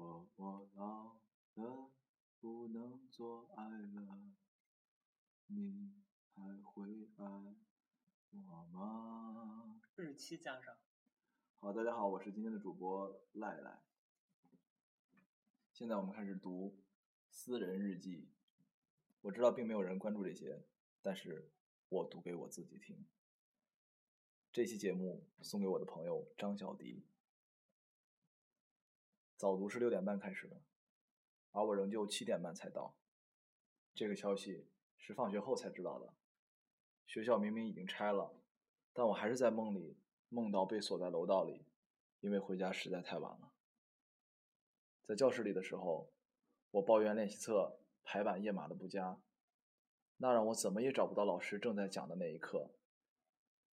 果我老了，不能做爱了，你还会爱我吗？日期加上。好，大家好，我是今天的主播赖赖。现在我们开始读私人日记。我知道并没有人关注这些，但是我读给我自己听。这期节目送给我的朋友张小迪。早读是六点半开始的，而我仍旧七点半才到。这个消息是放学后才知道的。学校明明已经拆了，但我还是在梦里梦到被锁在楼道里，因为回家实在太晚了。在教室里的时候，我抱怨练习册排版页码的不佳，那让我怎么也找不到老师正在讲的那一刻。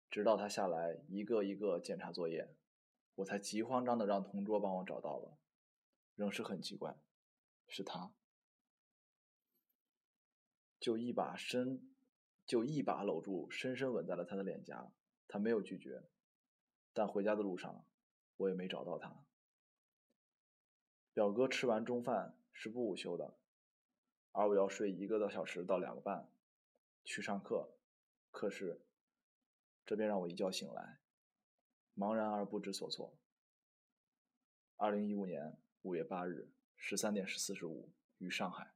直到他下来一个一个检查作业，我才急慌张的让同桌帮我找到了。仍是很奇怪，是他，就一把深，就一把搂住，深深吻在了他的脸颊。他没有拒绝，但回家的路上，我也没找到他。表哥吃完中饭是不午休的，而我要睡一个多小时到两个半，去上课。可是，这便让我一觉醒来，茫然而不知所措。二零一五年。五月八日十三点四十五，于上海。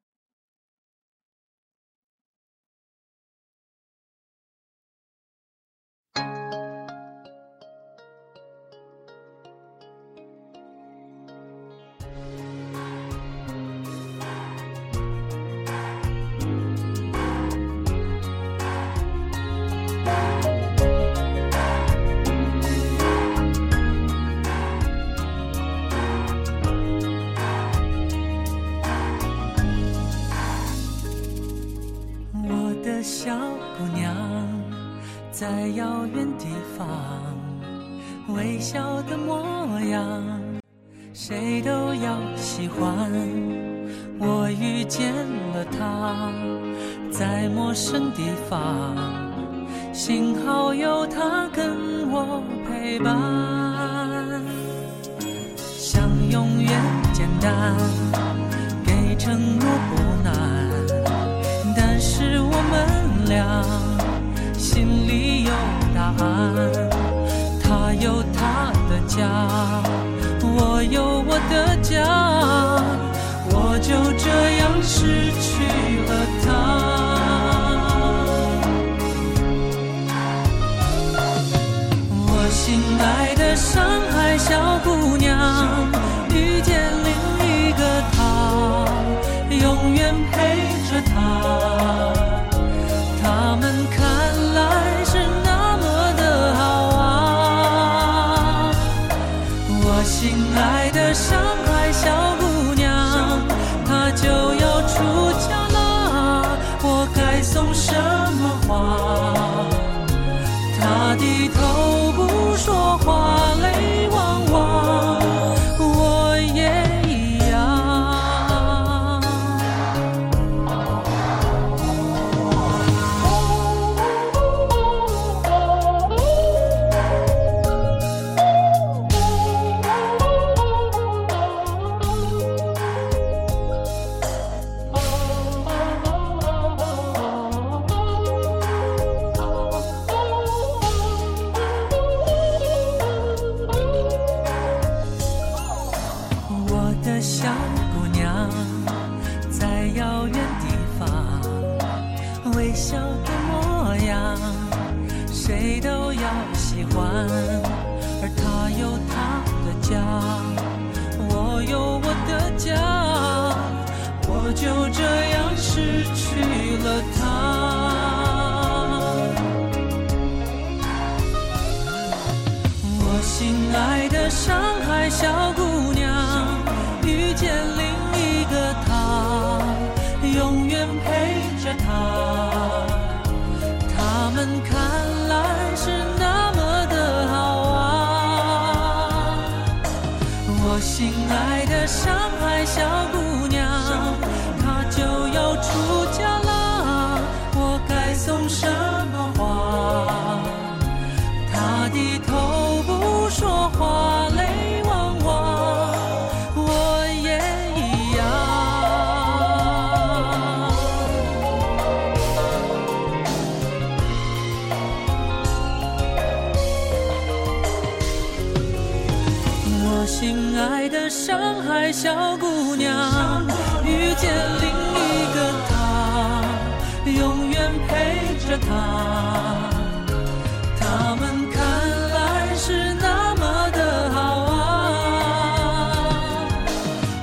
在遥远地方，微笑的模样，谁都要喜欢。我遇见了他，在陌生地方，幸好有他跟我陪伴。想永远简单，有答案，他有他的家，我有我的家，我就这样失去了他。我心爱的上海小姑娘，遇见另一个他，永远陪着他。心爱的伤口。微笑的模样，谁都要喜欢。而他有他的家，我有我的家。我就这样失去了他，我心爱的伤。上海小姑娘遇见另一个他永远陪着他他们看来是那么的好啊。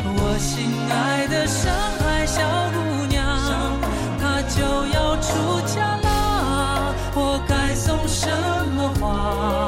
我心爱的上海小姑娘她就要出嫁啦。我该送什么花？